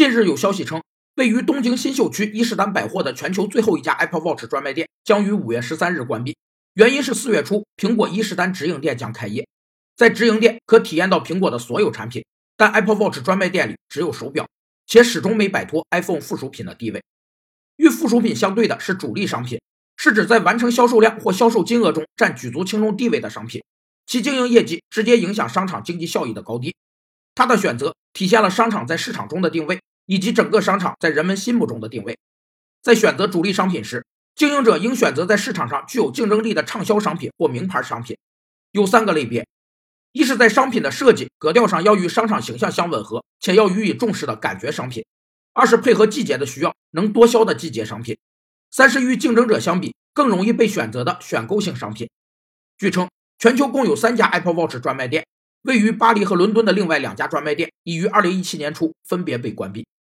近日有消息称，位于东京新秀区伊势丹百货的全球最后一家 Apple Watch 专卖店将于五月十三日关闭，原因是四月初苹果伊势丹直营店将开业，在直营店可体验到苹果的所有产品，但 Apple Watch 专卖店里只有手表，且始终没摆脱 iPhone 附属品的地位。与附属品相对的是主力商品，是指在完成销售量或销售金额中占举足轻重地位的商品，其经营业绩直接影响商场经济效益的高低。他的选择体现了商场在市场中的定位，以及整个商场在人们心目中的定位。在选择主力商品时，经营者应选择在市场上具有竞争力的畅销商品或名牌商品。有三个类别：一是，在商品的设计格调上要与商场形象相吻合，且要予以重视的感觉商品；二是配合季节的需要，能多销的季节商品；三是与竞争者相比更容易被选择的选购性商品。据称，全球共有三家 Apple Watch 专卖店。位于巴黎和伦敦的另外两家专卖店已于二零一七年初分别被关闭。